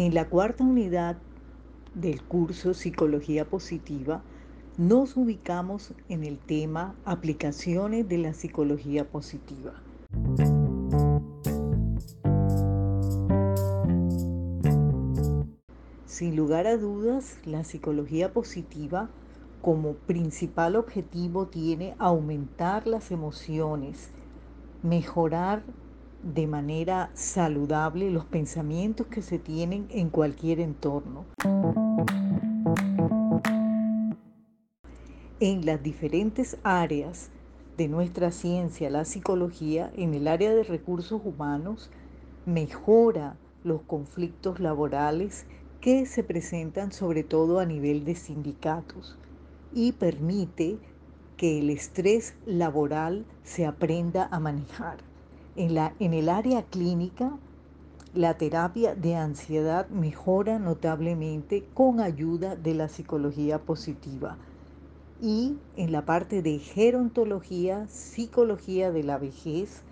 En la cuarta unidad del curso Psicología Positiva, nos ubicamos en el tema Aplicaciones de la Psicología Positiva. Sin lugar a dudas, la psicología positiva como principal objetivo tiene aumentar las emociones, mejorar de manera saludable los pensamientos que se tienen en cualquier entorno. En las diferentes áreas de nuestra ciencia, la psicología, en el área de recursos humanos, mejora los conflictos laborales que se presentan sobre todo a nivel de sindicatos y permite que el estrés laboral se aprenda a manejar. En, la, en el área clínica, la terapia de ansiedad mejora notablemente con ayuda de la psicología positiva. Y en la parte de gerontología, psicología de la vejez,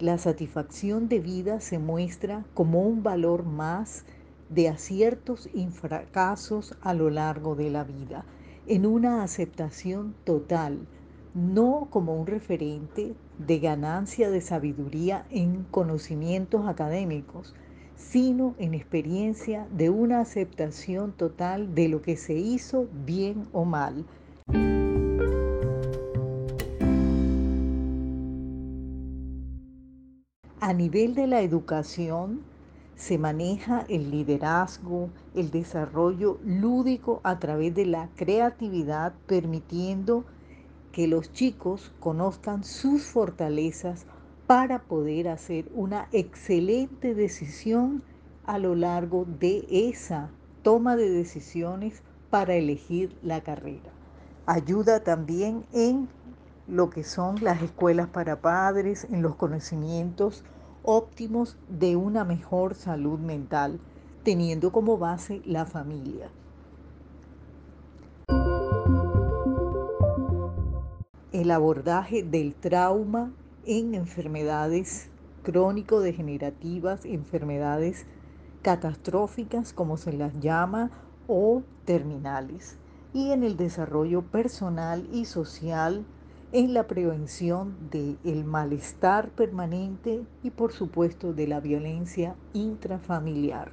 la satisfacción de vida se muestra como un valor más de aciertos y fracasos a lo largo de la vida, en una aceptación total, no como un referente de ganancia de sabiduría en conocimientos académicos, sino en experiencia de una aceptación total de lo que se hizo bien o mal. A nivel de la educación, se maneja el liderazgo, el desarrollo lúdico a través de la creatividad, permitiendo que los chicos conozcan sus fortalezas para poder hacer una excelente decisión a lo largo de esa toma de decisiones para elegir la carrera. Ayuda también en lo que son las escuelas para padres, en los conocimientos óptimos de una mejor salud mental, teniendo como base la familia. El abordaje del trauma en enfermedades crónico-degenerativas, enfermedades catastróficas, como se las llama, o terminales, y en el desarrollo personal y social en la prevención del malestar permanente y por supuesto de la violencia intrafamiliar.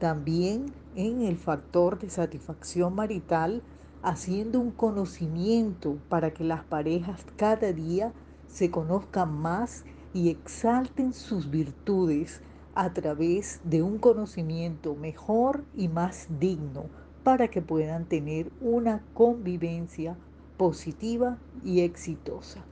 También en el factor de satisfacción marital, haciendo un conocimiento para que las parejas cada día se conozcan más y exalten sus virtudes a través de un conocimiento mejor y más digno para que puedan tener una convivencia positiva y exitosa.